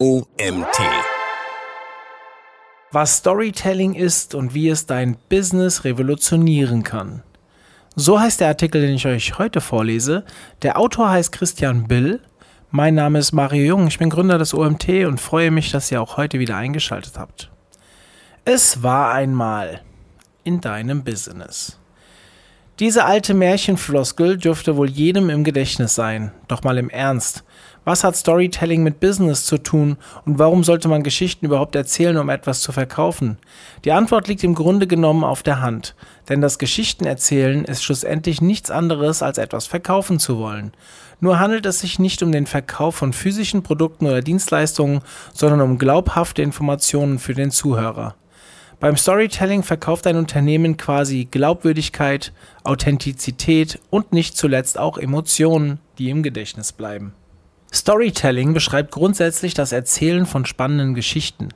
OMT. Was Storytelling ist und wie es dein Business revolutionieren kann. So heißt der Artikel, den ich euch heute vorlese. Der Autor heißt Christian Bill. Mein Name ist Mario Jung, ich bin Gründer des OMT und freue mich, dass ihr auch heute wieder eingeschaltet habt. Es war einmal in deinem Business. Diese alte Märchenfloskel dürfte wohl jedem im Gedächtnis sein. Doch mal im Ernst. Was hat Storytelling mit Business zu tun und warum sollte man Geschichten überhaupt erzählen, um etwas zu verkaufen? Die Antwort liegt im Grunde genommen auf der Hand. Denn das Geschichtenerzählen ist schlussendlich nichts anderes, als etwas verkaufen zu wollen. Nur handelt es sich nicht um den Verkauf von physischen Produkten oder Dienstleistungen, sondern um glaubhafte Informationen für den Zuhörer. Beim Storytelling verkauft ein Unternehmen quasi Glaubwürdigkeit, Authentizität und nicht zuletzt auch Emotionen, die im Gedächtnis bleiben. Storytelling beschreibt grundsätzlich das Erzählen von spannenden Geschichten.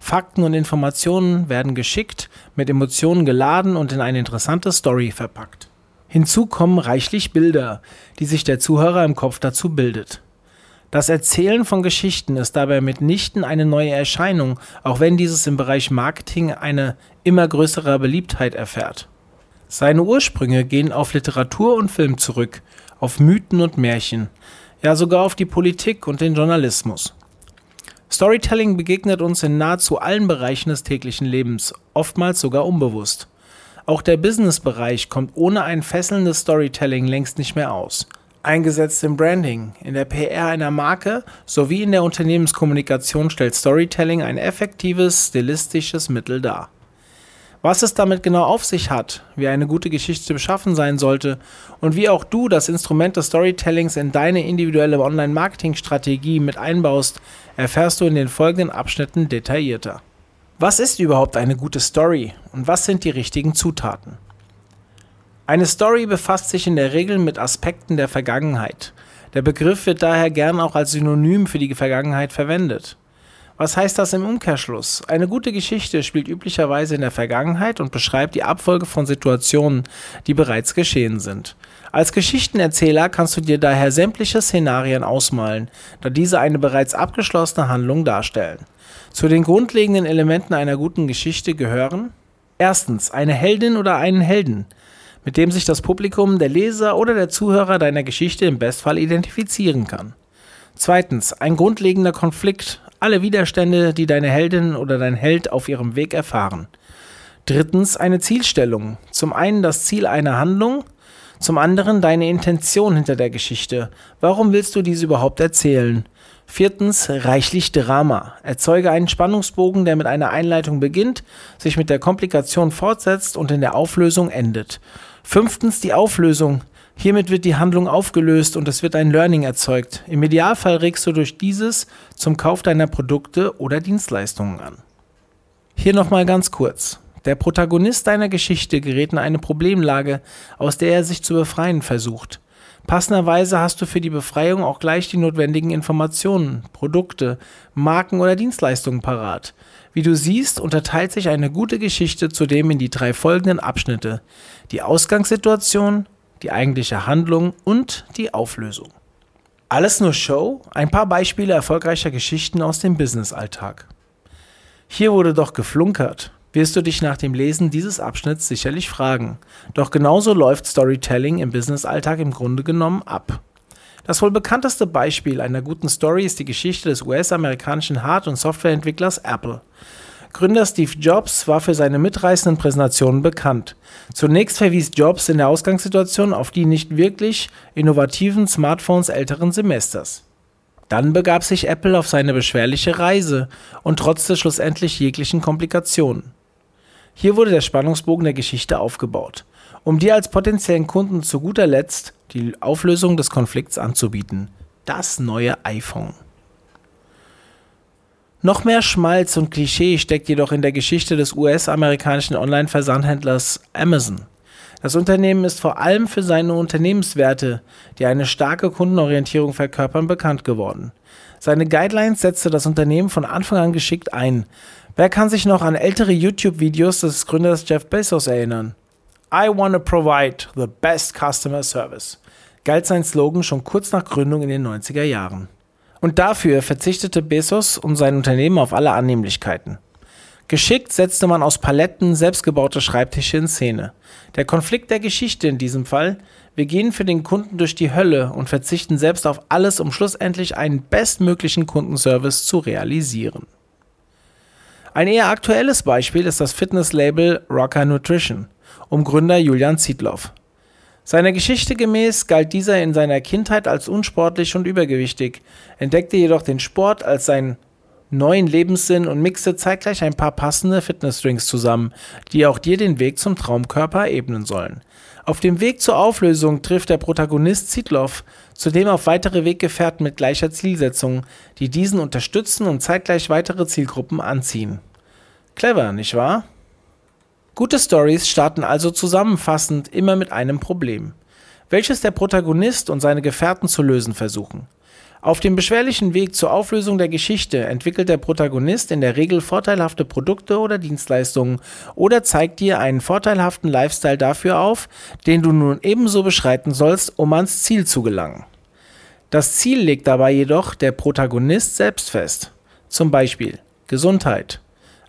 Fakten und Informationen werden geschickt, mit Emotionen geladen und in eine interessante Story verpackt. Hinzu kommen reichlich Bilder, die sich der Zuhörer im Kopf dazu bildet. Das Erzählen von Geschichten ist dabei mitnichten eine neue Erscheinung, auch wenn dieses im Bereich Marketing eine immer größere Beliebtheit erfährt. Seine Ursprünge gehen auf Literatur und Film zurück, auf Mythen und Märchen, ja sogar auf die Politik und den Journalismus. Storytelling begegnet uns in nahezu allen Bereichen des täglichen Lebens, oftmals sogar unbewusst. Auch der Business-Bereich kommt ohne ein fesselndes Storytelling längst nicht mehr aus eingesetzt im Branding, in der PR einer Marke sowie in der Unternehmenskommunikation stellt Storytelling ein effektives stilistisches Mittel dar. Was es damit genau auf sich hat, wie eine gute Geschichte beschaffen sein sollte und wie auch du das Instrument des Storytellings in deine individuelle Online-Marketing-Strategie mit einbaust, erfährst du in den folgenden Abschnitten detaillierter. Was ist überhaupt eine gute Story und was sind die richtigen Zutaten? Eine Story befasst sich in der Regel mit Aspekten der Vergangenheit. Der Begriff wird daher gern auch als Synonym für die Vergangenheit verwendet. Was heißt das im Umkehrschluss? Eine gute Geschichte spielt üblicherweise in der Vergangenheit und beschreibt die Abfolge von Situationen, die bereits geschehen sind. Als Geschichtenerzähler kannst du dir daher sämtliche Szenarien ausmalen, da diese eine bereits abgeschlossene Handlung darstellen. Zu den grundlegenden Elementen einer guten Geschichte gehören Erstens eine Heldin oder einen Helden mit dem sich das Publikum, der Leser oder der Zuhörer deiner Geschichte im Bestfall identifizieren kann. Zweitens, ein grundlegender Konflikt, alle Widerstände, die deine Heldin oder dein Held auf ihrem Weg erfahren. Drittens, eine Zielstellung. Zum einen das Ziel einer Handlung, zum anderen deine Intention hinter der Geschichte. Warum willst du diese überhaupt erzählen? Viertens, reichlich Drama. Erzeuge einen Spannungsbogen, der mit einer Einleitung beginnt, sich mit der Komplikation fortsetzt und in der Auflösung endet. Fünftens die Auflösung. Hiermit wird die Handlung aufgelöst und es wird ein Learning erzeugt. Im Idealfall regst du durch dieses zum Kauf deiner Produkte oder Dienstleistungen an. Hier nochmal ganz kurz. Der Protagonist deiner Geschichte gerät in eine Problemlage, aus der er sich zu befreien versucht. Passenderweise hast du für die Befreiung auch gleich die notwendigen Informationen, Produkte, Marken oder Dienstleistungen parat. Wie du siehst, unterteilt sich eine gute Geschichte zudem in die drei folgenden Abschnitte. Die Ausgangssituation, die eigentliche Handlung und die Auflösung. Alles nur Show? Ein paar Beispiele erfolgreicher Geschichten aus dem Businessalltag. Hier wurde doch geflunkert wirst du dich nach dem Lesen dieses Abschnitts sicherlich fragen. Doch genauso läuft Storytelling im Businessalltag im Grunde genommen ab. Das wohl bekannteste Beispiel einer guten Story ist die Geschichte des US-amerikanischen Hard- und Softwareentwicklers Apple. Gründer Steve Jobs war für seine mitreißenden Präsentationen bekannt. Zunächst verwies Jobs in der Ausgangssituation auf die nicht wirklich innovativen Smartphones älteren Semesters. Dann begab sich Apple auf seine beschwerliche Reise und trotzte schlussendlich jeglichen Komplikationen. Hier wurde der Spannungsbogen der Geschichte aufgebaut, um dir als potenziellen Kunden zu guter Letzt die Auflösung des Konflikts anzubieten. Das neue iPhone. Noch mehr Schmalz und Klischee steckt jedoch in der Geschichte des US-amerikanischen Online-Versandhändlers Amazon. Das Unternehmen ist vor allem für seine Unternehmenswerte, die eine starke Kundenorientierung verkörpern, bekannt geworden. Seine Guidelines setzte das Unternehmen von Anfang an geschickt ein, Wer kann sich noch an ältere YouTube-Videos des Gründers Jeff Bezos erinnern? I want to provide the best customer service, galt sein Slogan schon kurz nach Gründung in den 90er Jahren. Und dafür verzichtete Bezos und sein Unternehmen auf alle Annehmlichkeiten. Geschickt setzte man aus Paletten selbstgebaute Schreibtische in Szene. Der Konflikt der Geschichte in diesem Fall, wir gehen für den Kunden durch die Hölle und verzichten selbst auf alles, um schlussendlich einen bestmöglichen Kundenservice zu realisieren. Ein eher aktuelles Beispiel ist das Fitnesslabel Rocker Nutrition um Gründer Julian Zietlow. Seiner Geschichte gemäß galt dieser in seiner Kindheit als unsportlich und übergewichtig, entdeckte jedoch den Sport als seinen neuen Lebenssinn und mixte zeitgleich ein paar passende Fitnessdrinks zusammen, die auch dir den Weg zum Traumkörper ebnen sollen. Auf dem Weg zur Auflösung trifft der Protagonist Zietlow zudem auf weitere Weggefährten mit gleicher Zielsetzung, die diesen unterstützen und zeitgleich weitere Zielgruppen anziehen. Clever, nicht wahr? Gute Stories starten also zusammenfassend immer mit einem Problem, welches der Protagonist und seine Gefährten zu lösen versuchen. Auf dem beschwerlichen Weg zur Auflösung der Geschichte entwickelt der Protagonist in der Regel vorteilhafte Produkte oder Dienstleistungen oder zeigt dir einen vorteilhaften Lifestyle dafür auf, den du nun ebenso beschreiten sollst, um ans Ziel zu gelangen. Das Ziel legt dabei jedoch der Protagonist selbst fest. Zum Beispiel Gesundheit,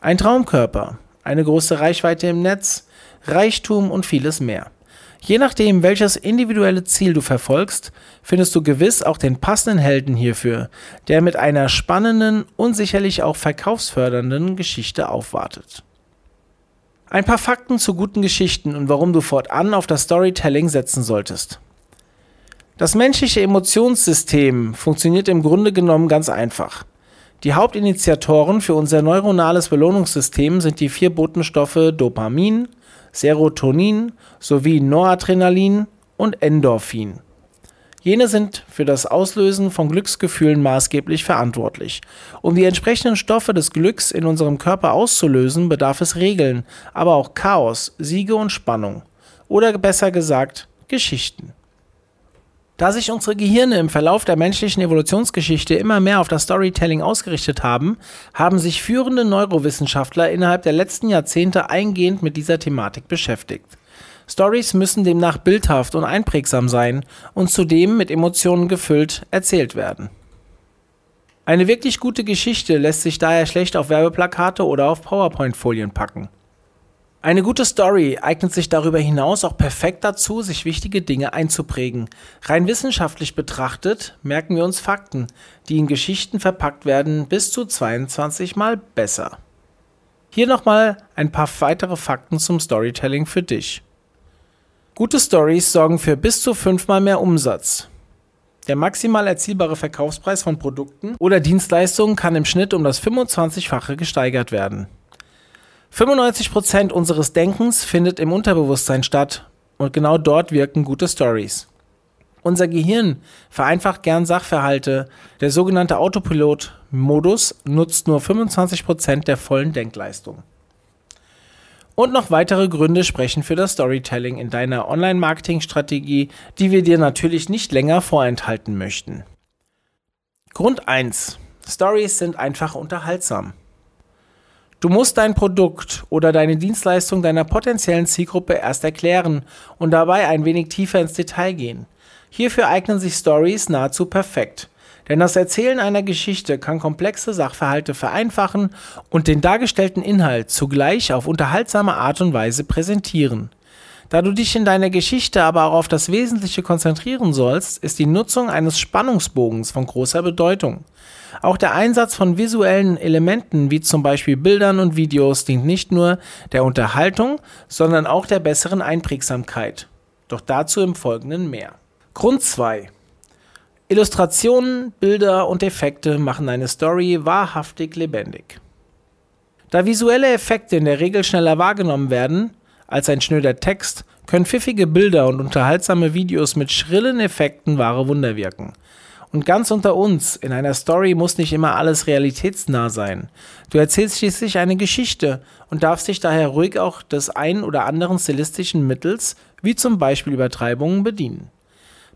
ein Traumkörper, eine große Reichweite im Netz, Reichtum und vieles mehr. Je nachdem, welches individuelle Ziel du verfolgst, findest du gewiss auch den passenden Helden hierfür, der mit einer spannenden und sicherlich auch verkaufsfördernden Geschichte aufwartet. Ein paar Fakten zu guten Geschichten und warum du fortan auf das Storytelling setzen solltest. Das menschliche Emotionssystem funktioniert im Grunde genommen ganz einfach. Die Hauptinitiatoren für unser neuronales Belohnungssystem sind die vier Botenstoffe Dopamin, Serotonin sowie Noradrenalin und Endorphin. Jene sind für das Auslösen von Glücksgefühlen maßgeblich verantwortlich. Um die entsprechenden Stoffe des Glücks in unserem Körper auszulösen, bedarf es Regeln, aber auch Chaos, Siege und Spannung. Oder besser gesagt, Geschichten. Da sich unsere Gehirne im Verlauf der menschlichen Evolutionsgeschichte immer mehr auf das Storytelling ausgerichtet haben, haben sich führende Neurowissenschaftler innerhalb der letzten Jahrzehnte eingehend mit dieser Thematik beschäftigt. Stories müssen demnach bildhaft und einprägsam sein und zudem mit Emotionen gefüllt erzählt werden. Eine wirklich gute Geschichte lässt sich daher schlecht auf Werbeplakate oder auf PowerPoint-Folien packen. Eine gute Story eignet sich darüber hinaus auch perfekt dazu, sich wichtige Dinge einzuprägen. Rein wissenschaftlich betrachtet merken wir uns Fakten, die in Geschichten verpackt werden, bis zu 22 Mal besser. Hier nochmal ein paar weitere Fakten zum Storytelling für dich. Gute Stories sorgen für bis zu fünfmal mehr Umsatz. Der maximal erzielbare Verkaufspreis von Produkten oder Dienstleistungen kann im Schnitt um das 25-fache gesteigert werden. 95% unseres Denkens findet im Unterbewusstsein statt und genau dort wirken gute Stories. Unser Gehirn vereinfacht gern Sachverhalte. Der sogenannte Autopilot-Modus nutzt nur 25% der vollen Denkleistung. Und noch weitere Gründe sprechen für das Storytelling in deiner Online-Marketing-Strategie, die wir dir natürlich nicht länger vorenthalten möchten. Grund 1. Stories sind einfach unterhaltsam. Du musst dein Produkt oder deine Dienstleistung deiner potenziellen Zielgruppe erst erklären und dabei ein wenig tiefer ins Detail gehen. Hierfür eignen sich Stories nahezu perfekt. Denn das Erzählen einer Geschichte kann komplexe Sachverhalte vereinfachen und den dargestellten Inhalt zugleich auf unterhaltsame Art und Weise präsentieren. Da du dich in deiner Geschichte aber auch auf das Wesentliche konzentrieren sollst, ist die Nutzung eines Spannungsbogens von großer Bedeutung. Auch der Einsatz von visuellen Elementen wie zum Beispiel Bildern und Videos dient nicht nur der Unterhaltung, sondern auch der besseren Einprägsamkeit. Doch dazu im Folgenden mehr. Grund 2. Illustrationen, Bilder und Effekte machen eine Story wahrhaftig lebendig. Da visuelle Effekte in der Regel schneller wahrgenommen werden als ein schnöder Text, können pfiffige Bilder und unterhaltsame Videos mit schrillen Effekten wahre Wunder wirken. Und ganz unter uns, in einer Story muss nicht immer alles realitätsnah sein. Du erzählst schließlich eine Geschichte und darfst dich daher ruhig auch des ein oder anderen stilistischen Mittels, wie zum Beispiel Übertreibungen, bedienen.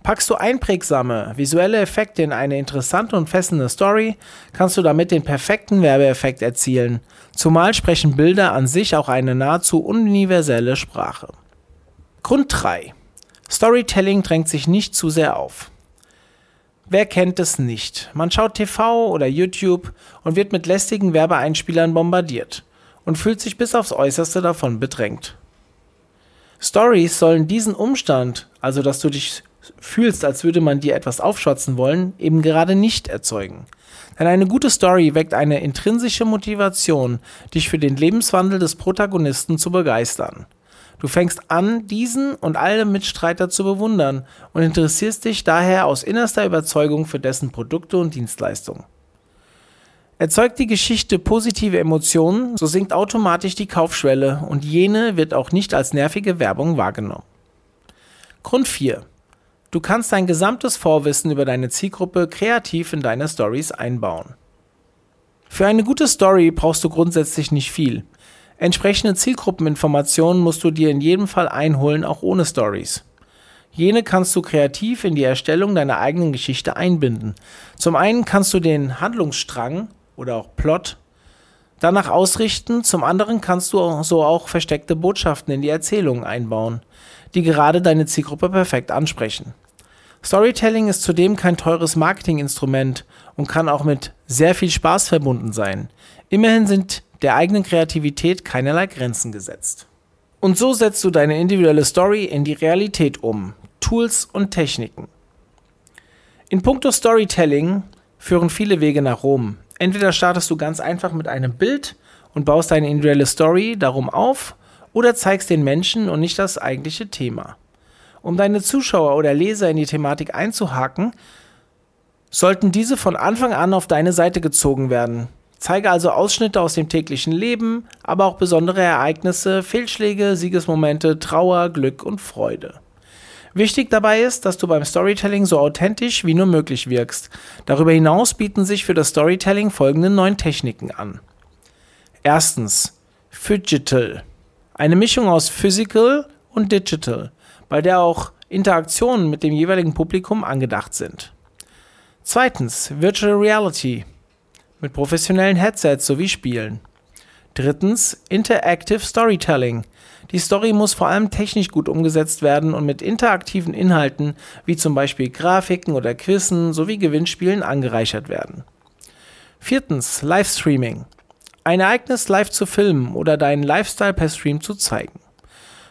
Packst du einprägsame visuelle Effekte in eine interessante und fesselnde Story, kannst du damit den perfekten Werbeeffekt erzielen, zumal sprechen Bilder an sich auch eine nahezu universelle Sprache. Grund 3. Storytelling drängt sich nicht zu sehr auf. Wer kennt es nicht? Man schaut TV oder YouTube und wird mit lästigen Werbeeinspielern bombardiert und fühlt sich bis aufs Äußerste davon bedrängt. Stories sollen diesen Umstand, also dass du dich fühlst, als würde man dir etwas aufschwatzen wollen, eben gerade nicht erzeugen. Denn eine gute Story weckt eine intrinsische Motivation, dich für den Lebenswandel des Protagonisten zu begeistern. Du fängst an, diesen und alle Mitstreiter zu bewundern und interessierst dich daher aus innerster Überzeugung für dessen Produkte und Dienstleistungen. Erzeugt die Geschichte positive Emotionen, so sinkt automatisch die Kaufschwelle und jene wird auch nicht als nervige Werbung wahrgenommen. Grund 4. Du kannst dein gesamtes Vorwissen über deine Zielgruppe kreativ in deine Stories einbauen. Für eine gute Story brauchst du grundsätzlich nicht viel. Entsprechende Zielgruppeninformationen musst du dir in jedem Fall einholen, auch ohne Stories. Jene kannst du kreativ in die Erstellung deiner eigenen Geschichte einbinden. Zum einen kannst du den Handlungsstrang oder auch Plot danach ausrichten, zum anderen kannst du so auch versteckte Botschaften in die Erzählung einbauen, die gerade deine Zielgruppe perfekt ansprechen. Storytelling ist zudem kein teures Marketinginstrument und kann auch mit sehr viel Spaß verbunden sein. Immerhin sind der eigenen Kreativität keinerlei Grenzen gesetzt. Und so setzt du deine individuelle Story in die Realität um. Tools und Techniken. In puncto Storytelling führen viele Wege nach Rom. Entweder startest du ganz einfach mit einem Bild und baust deine individuelle Story darum auf, oder zeigst den Menschen und nicht das eigentliche Thema. Um deine Zuschauer oder Leser in die Thematik einzuhaken, sollten diese von Anfang an auf deine Seite gezogen werden. Zeige also Ausschnitte aus dem täglichen Leben, aber auch besondere Ereignisse, Fehlschläge, Siegesmomente, Trauer, Glück und Freude. Wichtig dabei ist, dass du beim Storytelling so authentisch wie nur möglich wirkst. Darüber hinaus bieten sich für das Storytelling folgende neun Techniken an. Erstens, Phygital. Eine Mischung aus Physical und Digital, bei der auch Interaktionen mit dem jeweiligen Publikum angedacht sind. Zweitens, Virtual Reality mit professionellen Headsets sowie Spielen. Drittens, Interactive Storytelling. Die Story muss vor allem technisch gut umgesetzt werden und mit interaktiven Inhalten wie zum Beispiel Grafiken oder Quizzen sowie Gewinnspielen angereichert werden. Viertens, Livestreaming. Ein Ereignis live zu filmen oder deinen Lifestyle per Stream zu zeigen.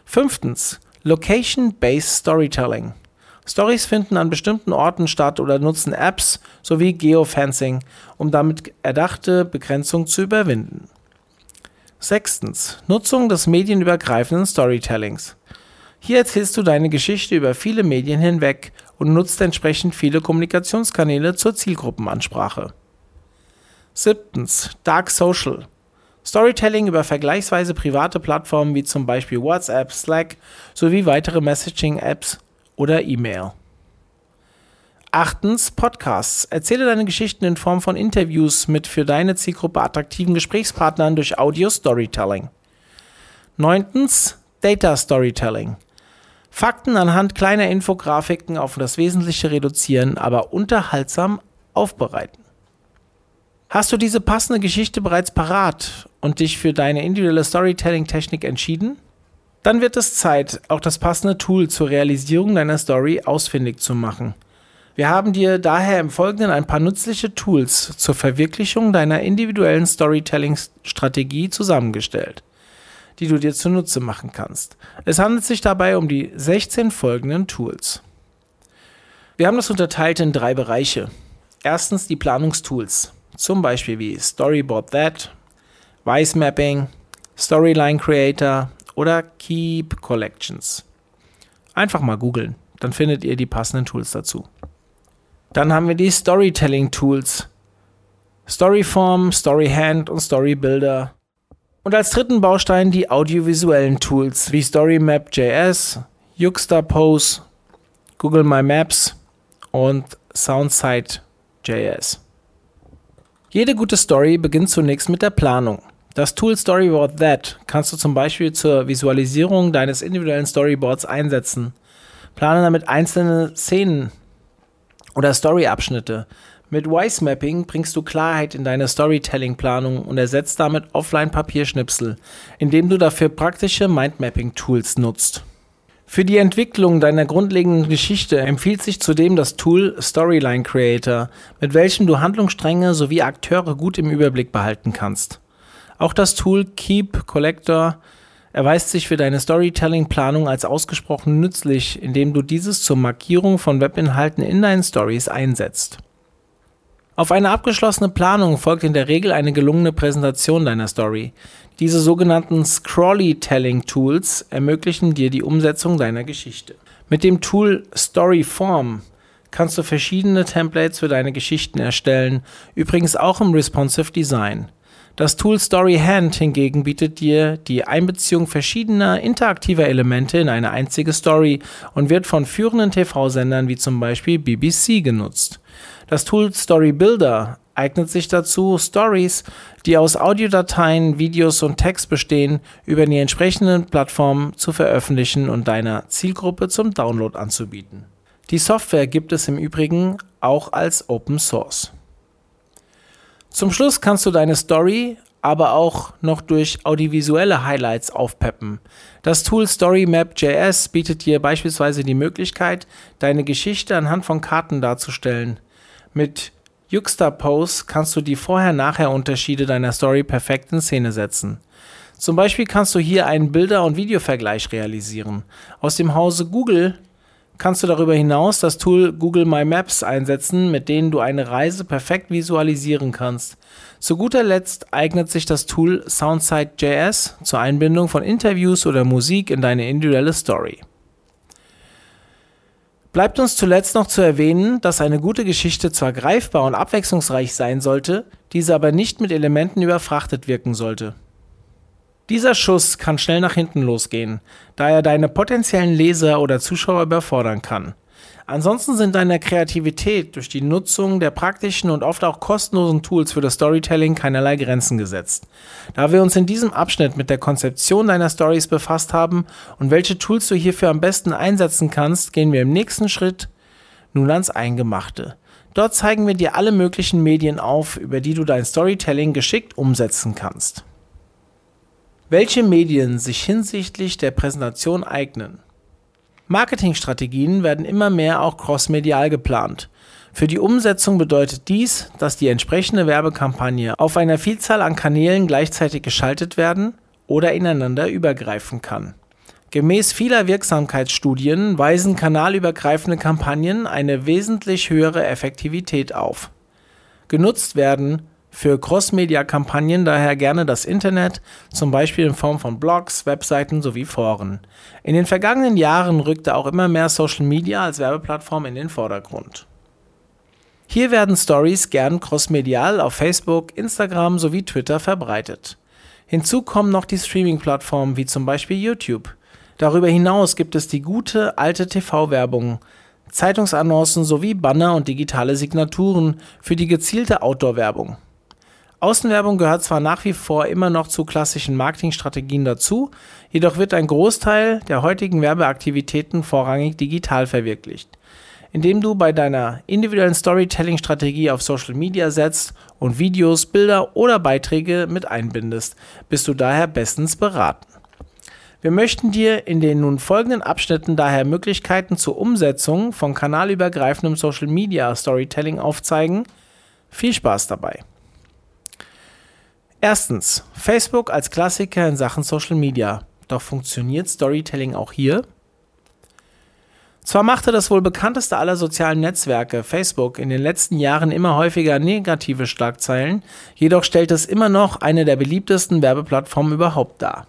Fünftens, Location-Based Storytelling. Stories finden an bestimmten Orten statt oder nutzen Apps sowie Geofencing, um damit erdachte Begrenzung zu überwinden. Sechstens. Nutzung des medienübergreifenden Storytellings. Hier erzählst du deine Geschichte über viele Medien hinweg und nutzt entsprechend viele Kommunikationskanäle zur Zielgruppenansprache. Siebtens. Dark Social. Storytelling über vergleichsweise private Plattformen wie zum Beispiel WhatsApp, Slack sowie weitere Messaging-Apps oder E-Mail. Achtens, Podcasts. Erzähle deine Geschichten in Form von Interviews mit für deine Zielgruppe attraktiven Gesprächspartnern durch Audio-Storytelling. Neuntens, Data Storytelling. Fakten anhand kleiner Infografiken auf das Wesentliche reduzieren, aber unterhaltsam aufbereiten. Hast du diese passende Geschichte bereits parat und dich für deine individuelle Storytelling-Technik entschieden? Dann wird es Zeit, auch das passende Tool zur Realisierung deiner Story ausfindig zu machen. Wir haben dir daher im Folgenden ein paar nützliche Tools zur Verwirklichung deiner individuellen Storytelling-Strategie zusammengestellt, die du dir zunutze machen kannst. Es handelt sich dabei um die 16 folgenden Tools. Wir haben das unterteilt in drei Bereiche. Erstens die Planungstools, zum Beispiel wie Storyboard That, Wise Mapping, Storyline Creator oder Keep Collections. Einfach mal googeln, dann findet ihr die passenden Tools dazu. Dann haben wir die Storytelling Tools. Storyform, Storyhand und Storybuilder. Und als dritten Baustein die audiovisuellen Tools wie StoryMap.js, Yuxtapose, Google My Maps und Soundsight.js. Jede gute Story beginnt zunächst mit der Planung. Das Tool Storyboard That kannst du zum Beispiel zur Visualisierung deines individuellen Storyboards einsetzen. Plane damit einzelne Szenen oder Storyabschnitte. Mit Wise Mapping bringst du Klarheit in deine Storytelling-Planung und ersetzt damit Offline-Papierschnipsel, indem du dafür praktische Mindmapping-Tools nutzt. Für die Entwicklung deiner grundlegenden Geschichte empfiehlt sich zudem das Tool Storyline Creator, mit welchem du Handlungsstränge sowie Akteure gut im Überblick behalten kannst. Auch das Tool Keep Collector erweist sich für deine Storytelling-Planung als ausgesprochen nützlich, indem du dieses zur Markierung von Webinhalten in deinen Stories einsetzt. Auf eine abgeschlossene Planung folgt in der Regel eine gelungene Präsentation deiner Story. Diese sogenannten Scrolly-Telling-Tools ermöglichen dir die Umsetzung deiner Geschichte. Mit dem Tool Storyform kannst du verschiedene Templates für deine Geschichten erstellen, übrigens auch im Responsive Design. Das Tool StoryHand hingegen bietet dir die Einbeziehung verschiedener interaktiver Elemente in eine einzige Story und wird von führenden TV-Sendern wie zum Beispiel BBC genutzt. Das Tool Storybuilder eignet sich dazu, Stories, die aus Audiodateien, Videos und Text bestehen, über die entsprechenden Plattformen zu veröffentlichen und deiner Zielgruppe zum Download anzubieten. Die Software gibt es im Übrigen auch als Open Source. Zum Schluss kannst du deine Story aber auch noch durch audiovisuelle Highlights aufpeppen. Das Tool StoryMap.js bietet dir beispielsweise die Möglichkeit, deine Geschichte anhand von Karten darzustellen. Mit Juxtapose kannst du die Vorher-Nachher-Unterschiede deiner Story perfekt in Szene setzen. Zum Beispiel kannst du hier einen Bilder- und Videovergleich realisieren. Aus dem Hause Google kannst du darüber hinaus das Tool Google My Maps einsetzen, mit dem du eine Reise perfekt visualisieren kannst. Zu guter Letzt eignet sich das Tool Soundside.js zur Einbindung von Interviews oder Musik in deine individuelle Story. Bleibt uns zuletzt noch zu erwähnen, dass eine gute Geschichte zwar greifbar und abwechslungsreich sein sollte, diese aber nicht mit Elementen überfrachtet wirken sollte. Dieser Schuss kann schnell nach hinten losgehen, da er deine potenziellen Leser oder Zuschauer überfordern kann. Ansonsten sind deiner Kreativität durch die Nutzung der praktischen und oft auch kostenlosen Tools für das Storytelling keinerlei Grenzen gesetzt. Da wir uns in diesem Abschnitt mit der Konzeption deiner Stories befasst haben und welche Tools du hierfür am besten einsetzen kannst, gehen wir im nächsten Schritt nun ans Eingemachte. Dort zeigen wir dir alle möglichen Medien auf, über die du dein Storytelling geschickt umsetzen kannst. Welche Medien sich hinsichtlich der Präsentation eignen? Marketingstrategien werden immer mehr auch crossmedial geplant. Für die Umsetzung bedeutet dies, dass die entsprechende Werbekampagne auf einer Vielzahl an Kanälen gleichzeitig geschaltet werden oder ineinander übergreifen kann. Gemäß vieler Wirksamkeitsstudien weisen kanalübergreifende Kampagnen eine wesentlich höhere Effektivität auf. Genutzt werden für Cross-Media-Kampagnen daher gerne das Internet, zum Beispiel in Form von Blogs, Webseiten sowie Foren. In den vergangenen Jahren rückte auch immer mehr Social Media als Werbeplattform in den Vordergrund. Hier werden Stories gern crossmedial auf Facebook, Instagram sowie Twitter verbreitet. Hinzu kommen noch die Streaming-Plattformen wie zum Beispiel YouTube. Darüber hinaus gibt es die gute alte TV-Werbung, Zeitungsannoncen sowie Banner und digitale Signaturen für die gezielte Outdoor-Werbung. Außenwerbung gehört zwar nach wie vor immer noch zu klassischen Marketingstrategien dazu, jedoch wird ein Großteil der heutigen Werbeaktivitäten vorrangig digital verwirklicht. Indem du bei deiner individuellen Storytelling-Strategie auf Social Media setzt und Videos, Bilder oder Beiträge mit einbindest, bist du daher bestens beraten. Wir möchten dir in den nun folgenden Abschnitten daher Möglichkeiten zur Umsetzung von kanalübergreifendem Social Media Storytelling aufzeigen. Viel Spaß dabei! Erstens, Facebook als Klassiker in Sachen Social Media. Doch funktioniert Storytelling auch hier? Zwar machte das wohl bekannteste aller sozialen Netzwerke, Facebook, in den letzten Jahren immer häufiger negative Schlagzeilen, jedoch stellt es immer noch eine der beliebtesten Werbeplattformen überhaupt dar.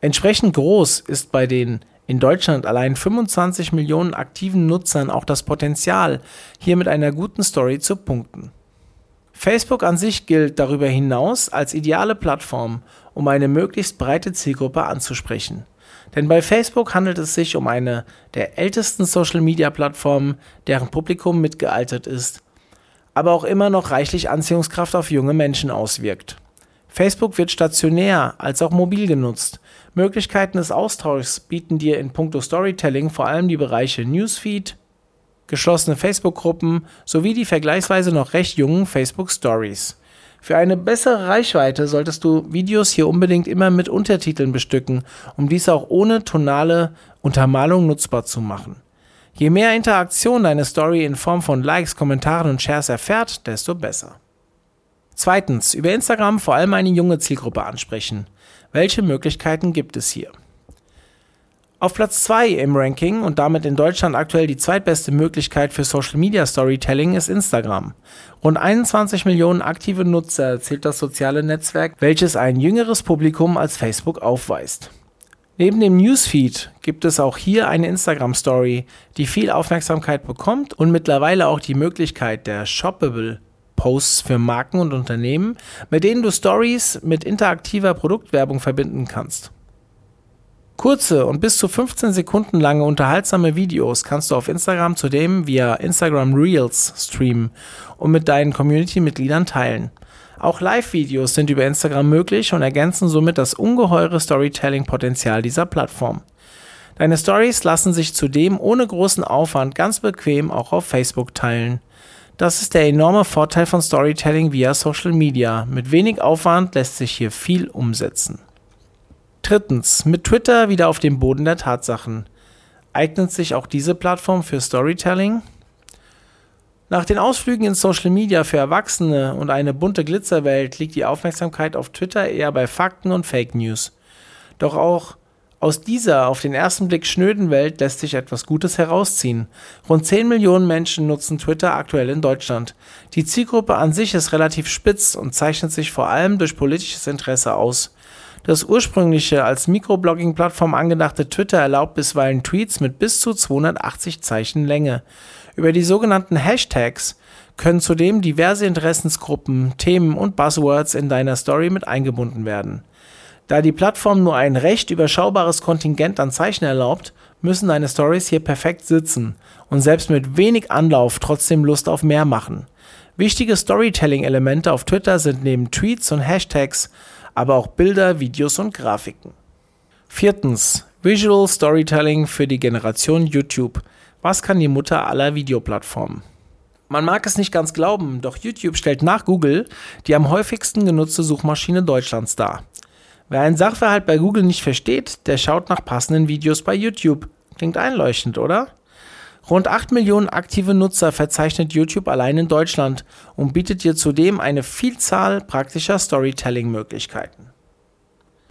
Entsprechend groß ist bei den in Deutschland allein 25 Millionen aktiven Nutzern auch das Potenzial, hier mit einer guten Story zu punkten. Facebook an sich gilt darüber hinaus als ideale Plattform, um eine möglichst breite Zielgruppe anzusprechen. Denn bei Facebook handelt es sich um eine der ältesten Social-Media-Plattformen, deren Publikum mitgealtert ist, aber auch immer noch reichlich Anziehungskraft auf junge Menschen auswirkt. Facebook wird stationär als auch mobil genutzt. Möglichkeiten des Austauschs bieten dir in puncto Storytelling vor allem die Bereiche Newsfeed, geschlossene Facebook-Gruppen sowie die vergleichsweise noch recht jungen Facebook Stories. Für eine bessere Reichweite solltest du Videos hier unbedingt immer mit Untertiteln bestücken, um dies auch ohne tonale Untermalung nutzbar zu machen. Je mehr Interaktion deine Story in Form von Likes, Kommentaren und Shares erfährt, desto besser. Zweitens, über Instagram vor allem eine junge Zielgruppe ansprechen. Welche Möglichkeiten gibt es hier? Auf Platz 2 im Ranking und damit in Deutschland aktuell die zweitbeste Möglichkeit für Social Media Storytelling ist Instagram. Rund 21 Millionen aktive Nutzer erzielt das soziale Netzwerk, welches ein jüngeres Publikum als Facebook aufweist. Neben dem Newsfeed gibt es auch hier eine Instagram Story, die viel Aufmerksamkeit bekommt und mittlerweile auch die Möglichkeit der Shoppable Posts für Marken und Unternehmen, mit denen du Stories mit interaktiver Produktwerbung verbinden kannst. Kurze und bis zu 15 Sekunden lange unterhaltsame Videos kannst du auf Instagram zudem via Instagram Reels streamen und mit deinen Community-Mitgliedern teilen. Auch Live-Videos sind über Instagram möglich und ergänzen somit das ungeheure Storytelling-Potenzial dieser Plattform. Deine Stories lassen sich zudem ohne großen Aufwand ganz bequem auch auf Facebook teilen. Das ist der enorme Vorteil von Storytelling via Social Media. Mit wenig Aufwand lässt sich hier viel umsetzen. Drittens, mit Twitter wieder auf dem Boden der Tatsachen. Eignet sich auch diese Plattform für Storytelling? Nach den Ausflügen in Social Media für Erwachsene und eine bunte Glitzerwelt liegt die Aufmerksamkeit auf Twitter eher bei Fakten und Fake News. Doch auch aus dieser auf den ersten Blick schnöden Welt lässt sich etwas Gutes herausziehen. Rund 10 Millionen Menschen nutzen Twitter aktuell in Deutschland. Die Zielgruppe an sich ist relativ spitz und zeichnet sich vor allem durch politisches Interesse aus. Das ursprüngliche als Mikroblogging-Plattform angedachte Twitter erlaubt bisweilen Tweets mit bis zu 280 Zeichen Länge. Über die sogenannten Hashtags können zudem diverse Interessensgruppen, Themen und Buzzwords in deiner Story mit eingebunden werden. Da die Plattform nur ein recht überschaubares Kontingent an Zeichen erlaubt, müssen deine Stories hier perfekt sitzen und selbst mit wenig Anlauf trotzdem Lust auf mehr machen. Wichtige Storytelling-Elemente auf Twitter sind neben Tweets und Hashtags aber auch Bilder, Videos und Grafiken. Viertens. Visual Storytelling für die Generation YouTube. Was kann die Mutter aller Videoplattformen? Man mag es nicht ganz glauben, doch YouTube stellt nach Google die am häufigsten genutzte Suchmaschine Deutschlands dar. Wer einen Sachverhalt bei Google nicht versteht, der schaut nach passenden Videos bei YouTube. Klingt einleuchtend, oder? Rund 8 Millionen aktive Nutzer verzeichnet YouTube allein in Deutschland und bietet dir zudem eine Vielzahl praktischer Storytelling-Möglichkeiten.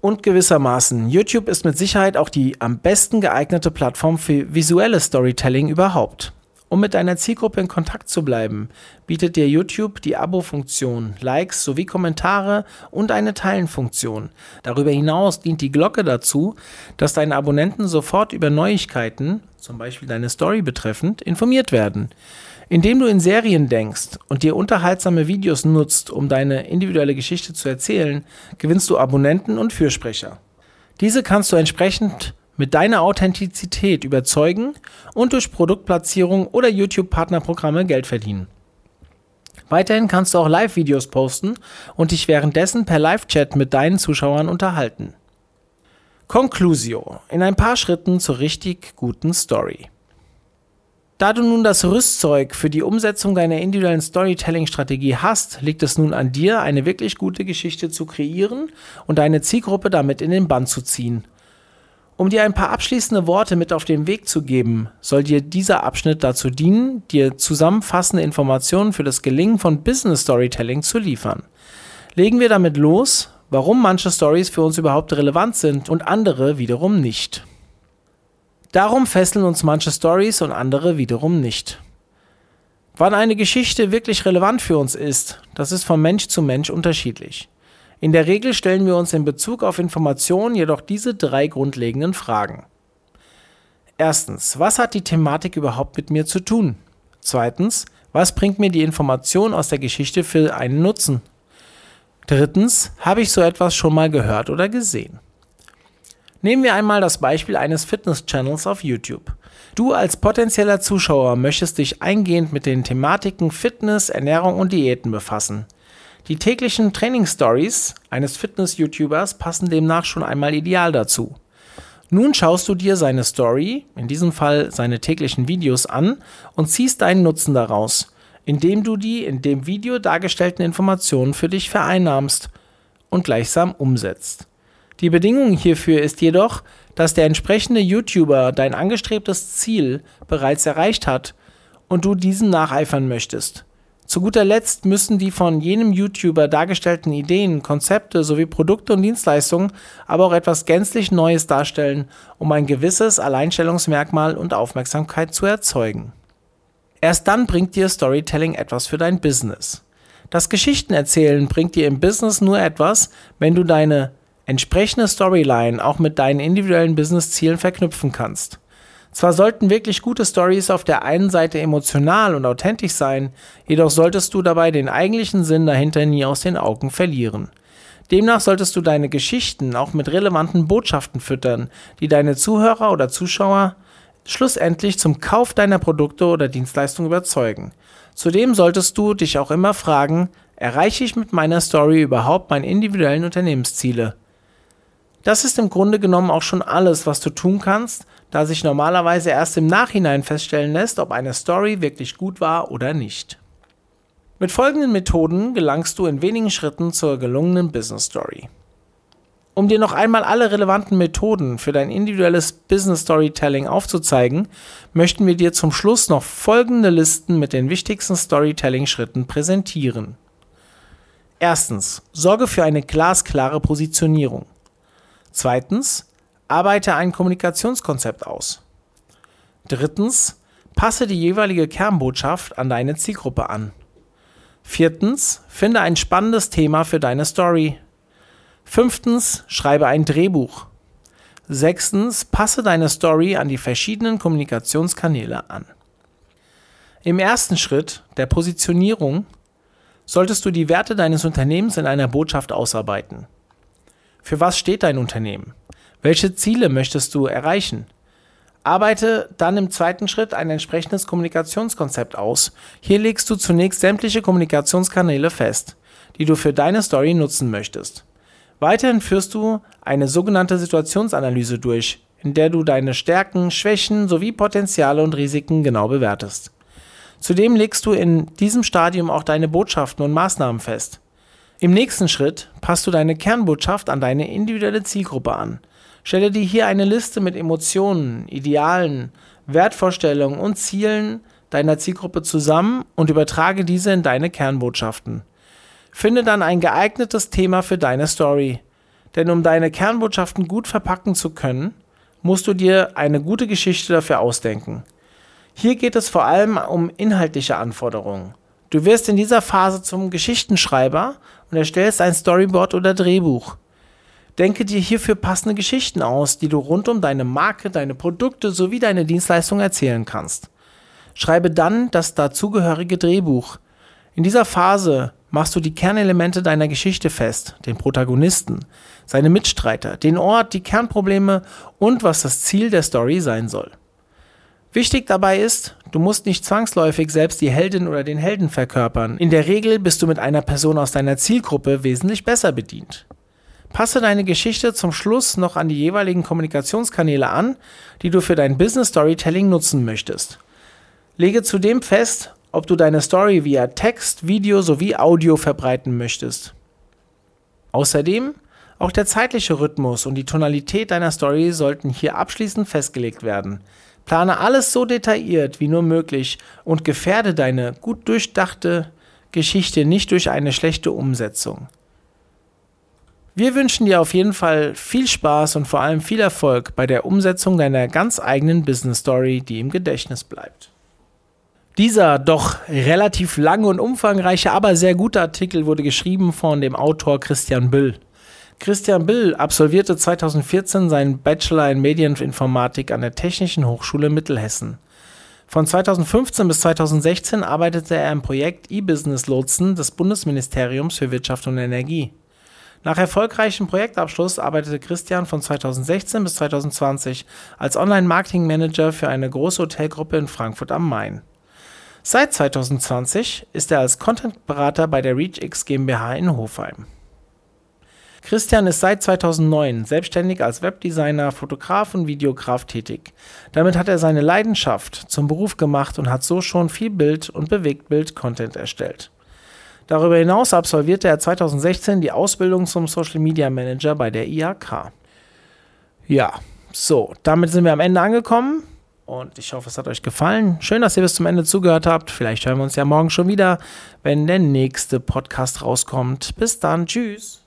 Und gewissermaßen, YouTube ist mit Sicherheit auch die am besten geeignete Plattform für visuelles Storytelling überhaupt. Um mit deiner Zielgruppe in Kontakt zu bleiben, bietet dir YouTube die Abo-Funktion, Likes sowie Kommentare und eine Teilen-Funktion. Darüber hinaus dient die Glocke dazu, dass deine Abonnenten sofort über Neuigkeiten, zum Beispiel deine Story betreffend, informiert werden. Indem du in Serien denkst und dir unterhaltsame Videos nutzt, um deine individuelle Geschichte zu erzählen, gewinnst du Abonnenten und Fürsprecher. Diese kannst du entsprechend mit deiner Authentizität überzeugen und durch Produktplatzierung oder YouTube-Partnerprogramme Geld verdienen. Weiterhin kannst du auch Live-Videos posten und dich währenddessen per Live-Chat mit deinen Zuschauern unterhalten. Conclusio. In ein paar Schritten zur richtig guten Story. Da du nun das Rüstzeug für die Umsetzung deiner individuellen Storytelling-Strategie hast, liegt es nun an dir, eine wirklich gute Geschichte zu kreieren und deine Zielgruppe damit in den Bann zu ziehen um dir ein paar abschließende Worte mit auf den Weg zu geben, soll dir dieser Abschnitt dazu dienen, dir zusammenfassende Informationen für das Gelingen von Business Storytelling zu liefern. Legen wir damit los, warum manche Stories für uns überhaupt relevant sind und andere wiederum nicht. Darum fesseln uns manche Stories und andere wiederum nicht. Wann eine Geschichte wirklich relevant für uns ist, das ist von Mensch zu Mensch unterschiedlich. In der Regel stellen wir uns in Bezug auf Informationen jedoch diese drei grundlegenden Fragen. Erstens, was hat die Thematik überhaupt mit mir zu tun? Zweitens, was bringt mir die Information aus der Geschichte für einen Nutzen? Drittens, habe ich so etwas schon mal gehört oder gesehen? Nehmen wir einmal das Beispiel eines Fitness-Channels auf YouTube. Du als potenzieller Zuschauer möchtest dich eingehend mit den Thematiken Fitness, Ernährung und Diäten befassen. Die täglichen Training-Stories eines Fitness-YouTubers passen demnach schon einmal ideal dazu. Nun schaust du dir seine Story, in diesem Fall seine täglichen Videos an und ziehst deinen Nutzen daraus. indem du die in dem Video dargestellten Informationen für dich vereinnahmst und gleichsam umsetzt. Die Bedingung hierfür ist jedoch, dass der entsprechende YouTuber dein angestrebtes Ziel bereits erreicht hat und du diesem nacheifern möchtest. Zu guter Letzt müssen die von jenem YouTuber dargestellten Ideen, Konzepte sowie Produkte und Dienstleistungen aber auch etwas gänzlich Neues darstellen, um ein gewisses Alleinstellungsmerkmal und Aufmerksamkeit zu erzeugen. Erst dann bringt dir Storytelling etwas für dein Business. Das Geschichtenerzählen bringt dir im Business nur etwas, wenn du deine entsprechende Storyline auch mit deinen individuellen Businesszielen verknüpfen kannst. Zwar sollten wirklich gute Stories auf der einen Seite emotional und authentisch sein, jedoch solltest du dabei den eigentlichen Sinn dahinter nie aus den Augen verlieren. Demnach solltest du deine Geschichten auch mit relevanten Botschaften füttern, die deine Zuhörer oder Zuschauer schlussendlich zum Kauf deiner Produkte oder Dienstleistungen überzeugen. Zudem solltest du dich auch immer fragen, erreiche ich mit meiner Story überhaupt meine individuellen Unternehmensziele? Das ist im Grunde genommen auch schon alles, was du tun kannst, da sich normalerweise erst im Nachhinein feststellen lässt, ob eine Story wirklich gut war oder nicht. Mit folgenden Methoden gelangst du in wenigen Schritten zur gelungenen Business Story. Um dir noch einmal alle relevanten Methoden für dein individuelles Business Storytelling aufzuzeigen, möchten wir dir zum Schluss noch folgende Listen mit den wichtigsten Storytelling-Schritten präsentieren. Erstens, sorge für eine glasklare Positionierung. Zweitens, arbeite ein Kommunikationskonzept aus. Drittens, passe die jeweilige Kernbotschaft an deine Zielgruppe an. Viertens, finde ein spannendes Thema für deine Story. Fünftens, schreibe ein Drehbuch. Sechstens, passe deine Story an die verschiedenen Kommunikationskanäle an. Im ersten Schritt, der Positionierung, solltest du die Werte deines Unternehmens in einer Botschaft ausarbeiten. Für was steht dein Unternehmen? Welche Ziele möchtest du erreichen? Arbeite dann im zweiten Schritt ein entsprechendes Kommunikationskonzept aus. Hier legst du zunächst sämtliche Kommunikationskanäle fest, die du für deine Story nutzen möchtest. Weiterhin führst du eine sogenannte Situationsanalyse durch, in der du deine Stärken, Schwächen sowie Potenziale und Risiken genau bewertest. Zudem legst du in diesem Stadium auch deine Botschaften und Maßnahmen fest. Im nächsten Schritt passt du deine Kernbotschaft an deine individuelle Zielgruppe an. Stelle dir hier eine Liste mit Emotionen, Idealen, Wertvorstellungen und Zielen deiner Zielgruppe zusammen und übertrage diese in deine Kernbotschaften. Finde dann ein geeignetes Thema für deine Story. Denn um deine Kernbotschaften gut verpacken zu können, musst du dir eine gute Geschichte dafür ausdenken. Hier geht es vor allem um inhaltliche Anforderungen. Du wirst in dieser Phase zum Geschichtenschreiber und erstellst ein Storyboard oder Drehbuch. Denke dir hierfür passende Geschichten aus, die du rund um deine Marke, deine Produkte sowie deine Dienstleistung erzählen kannst. Schreibe dann das dazugehörige Drehbuch. In dieser Phase machst du die Kernelemente deiner Geschichte fest, den Protagonisten, seine Mitstreiter, den Ort, die Kernprobleme und was das Ziel der Story sein soll. Wichtig dabei ist, du musst nicht zwangsläufig selbst die Heldin oder den Helden verkörpern. In der Regel bist du mit einer Person aus deiner Zielgruppe wesentlich besser bedient. Passe deine Geschichte zum Schluss noch an die jeweiligen Kommunikationskanäle an, die du für dein Business Storytelling nutzen möchtest. Lege zudem fest, ob du deine Story via Text, Video sowie Audio verbreiten möchtest. Außerdem, auch der zeitliche Rhythmus und die Tonalität deiner Story sollten hier abschließend festgelegt werden. Plane alles so detailliert wie nur möglich und gefährde deine gut durchdachte Geschichte nicht durch eine schlechte Umsetzung. Wir wünschen dir auf jeden Fall viel Spaß und vor allem viel Erfolg bei der Umsetzung deiner ganz eigenen Business Story, die im Gedächtnis bleibt. Dieser doch relativ lange und umfangreiche, aber sehr gute Artikel wurde geschrieben von dem Autor Christian Büll. Christian Bill absolvierte 2014 seinen Bachelor in Medieninformatik an der Technischen Hochschule Mittelhessen. Von 2015 bis 2016 arbeitete er im Projekt E-Business Lotsen des Bundesministeriums für Wirtschaft und Energie. Nach erfolgreichem Projektabschluss arbeitete Christian von 2016 bis 2020 als Online-Marketing-Manager für eine große Hotelgruppe in Frankfurt am Main. Seit 2020 ist er als Content-Berater bei der ReachX GmbH in Hofheim. Christian ist seit 2009 selbstständig als Webdesigner, Fotograf und Videograf tätig. Damit hat er seine Leidenschaft zum Beruf gemacht und hat so schon viel Bild- und Bewegtbild-Content erstellt. Darüber hinaus absolvierte er 2016 die Ausbildung zum Social Media Manager bei der IHK. Ja, so, damit sind wir am Ende angekommen. Und ich hoffe, es hat euch gefallen. Schön, dass ihr bis zum Ende zugehört habt. Vielleicht hören wir uns ja morgen schon wieder, wenn der nächste Podcast rauskommt. Bis dann. Tschüss.